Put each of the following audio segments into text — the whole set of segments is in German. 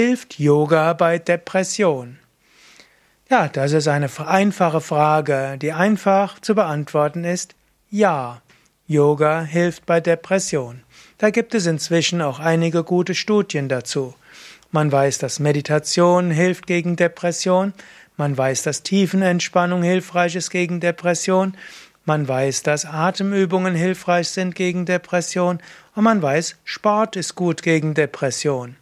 Hilft Yoga bei Depression? Ja, das ist eine einfache Frage, die einfach zu beantworten ist. Ja, Yoga hilft bei Depression. Da gibt es inzwischen auch einige gute Studien dazu. Man weiß, dass Meditation hilft gegen Depression. Man weiß, dass Tiefenentspannung hilfreich ist gegen Depression. Man weiß, dass Atemübungen hilfreich sind gegen Depression. Und man weiß, Sport ist gut gegen Depression.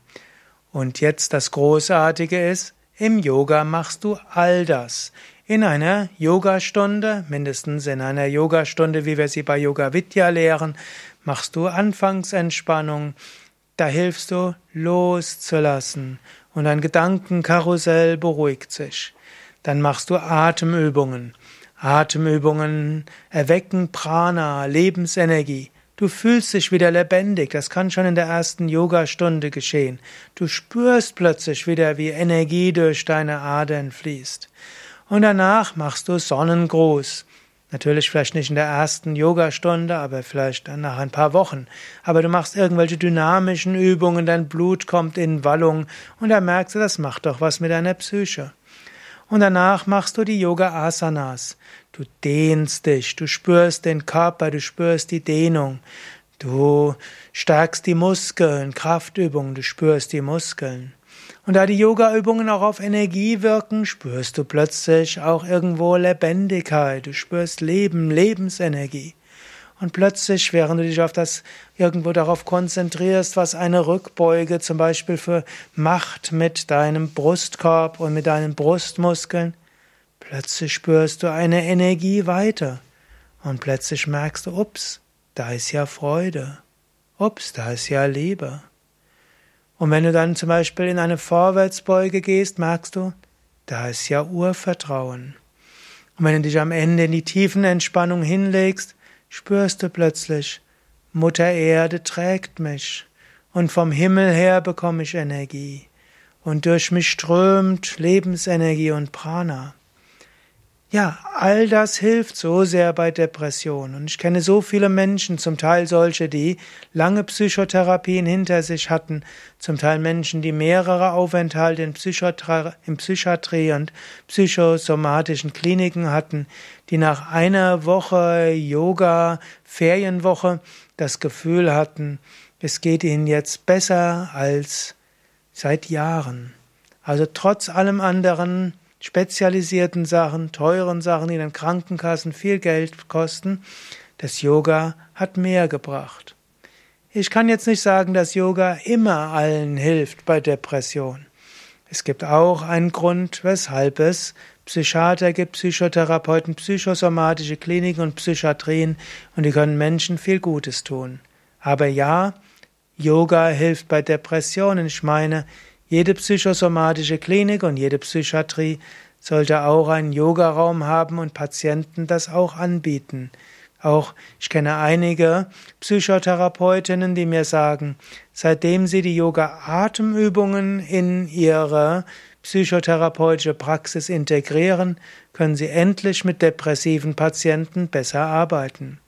Und jetzt das Großartige ist, im Yoga machst du all das. In einer Yogastunde, mindestens in einer Yogastunde, wie wir sie bei Yoga Vidya lehren, machst du Anfangsentspannung. Da hilfst du loszulassen und dein Gedankenkarussell beruhigt sich. Dann machst du Atemübungen. Atemübungen erwecken Prana, Lebensenergie. Du fühlst dich wieder lebendig, das kann schon in der ersten Yogastunde geschehen. Du spürst plötzlich wieder, wie Energie durch deine Adern fließt. Und danach machst du Sonnengruß. Natürlich vielleicht nicht in der ersten Yogastunde, aber vielleicht nach ein paar Wochen. Aber du machst irgendwelche dynamischen Übungen, dein Blut kommt in Wallung und da merkst du, das macht doch was mit deiner Psyche. Und danach machst du die Yoga Asanas. Du dehnst dich, du spürst den Körper, du spürst die Dehnung. Du stärkst die Muskeln, Kraftübungen, du spürst die Muskeln. Und da die Yoga-Übungen auch auf Energie wirken, spürst du plötzlich auch irgendwo Lebendigkeit, du spürst Leben, Lebensenergie. Und plötzlich, während du dich auf das irgendwo darauf konzentrierst, was eine Rückbeuge zum Beispiel für Macht mit deinem Brustkorb und mit deinen Brustmuskeln, plötzlich spürst du eine Energie weiter. Und plötzlich merkst du, ups, da ist ja Freude. Ups, da ist ja Liebe. Und wenn du dann zum Beispiel in eine Vorwärtsbeuge gehst, merkst du, da ist ja Urvertrauen. Und wenn du dich am Ende in die tiefen Entspannung hinlegst, spürst du plötzlich, Mutter Erde trägt mich und vom Himmel her bekomme ich Energie und durch mich strömt Lebensenergie und Prana. Ja, all das hilft so sehr bei Depressionen. Und ich kenne so viele Menschen, zum Teil solche, die lange Psychotherapien hinter sich hatten, zum Teil Menschen, die mehrere Aufenthalte in, Psychotra in Psychiatrie und psychosomatischen Kliniken hatten, die nach einer Woche Yoga, Ferienwoche, das Gefühl hatten, es geht ihnen jetzt besser als seit Jahren. Also trotz allem anderen spezialisierten Sachen, teuren Sachen, die in den Krankenkassen viel Geld kosten, das Yoga hat mehr gebracht. Ich kann jetzt nicht sagen, dass Yoga immer allen hilft bei Depression. Es gibt auch einen Grund, weshalb es Psychiater gibt, Psychotherapeuten, psychosomatische Kliniken und Psychiatrien und die können Menschen viel Gutes tun. Aber ja, Yoga hilft bei Depressionen. Ich meine, jede psychosomatische Klinik und jede Psychiatrie sollte auch einen Yogaraum haben und Patienten das auch anbieten. Auch ich kenne einige Psychotherapeutinnen, die mir sagen, seitdem sie die Yoga-Atemübungen in ihre psychotherapeutische Praxis integrieren, können sie endlich mit depressiven Patienten besser arbeiten.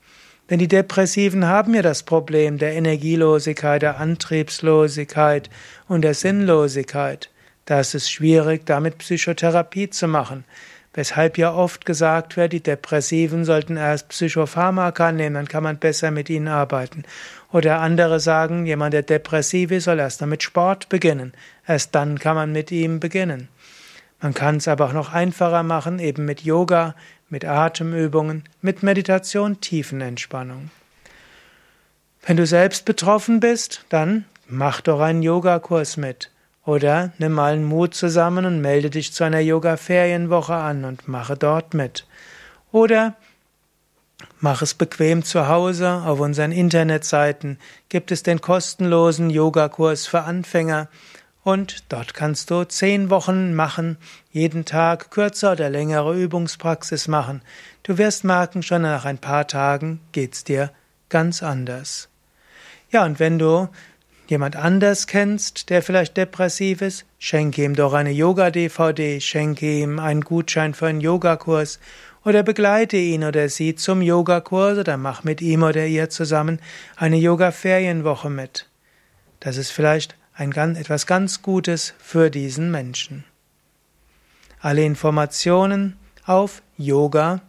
Denn die Depressiven haben ja das Problem der Energielosigkeit, der Antriebslosigkeit und der Sinnlosigkeit. Da ist es schwierig, damit Psychotherapie zu machen. Weshalb ja oft gesagt wird, die Depressiven sollten erst Psychopharmaka nehmen, dann kann man besser mit ihnen arbeiten. Oder andere sagen, jemand, der depressiv ist, soll erst mit Sport beginnen. Erst dann kann man mit ihm beginnen. Man kann es aber auch noch einfacher machen, eben mit Yoga, mit Atemübungen, mit Meditation, Tiefenentspannung. Wenn du selbst betroffen bist, dann mach doch einen Yogakurs mit. Oder nimm mal einen Mut zusammen und melde dich zu einer Yoga-Ferienwoche an und mache dort mit. Oder mach es bequem zu Hause. Auf unseren Internetseiten gibt es den kostenlosen Yogakurs für Anfänger und dort kannst du zehn Wochen machen, jeden Tag kürzer oder längere Übungspraxis machen. Du wirst merken, schon nach ein paar Tagen geht's dir ganz anders. Ja, und wenn du jemand anders kennst, der vielleicht depressiv ist, schenke ihm doch eine Yoga-DVD, schenke ihm einen Gutschein für einen Yogakurs oder begleite ihn oder sie zum Yogakurs oder mach mit ihm oder ihr zusammen eine Yoga-Ferienwoche mit. Das ist vielleicht ein, etwas ganz Gutes für diesen Menschen. Alle Informationen auf yoga-vidya.de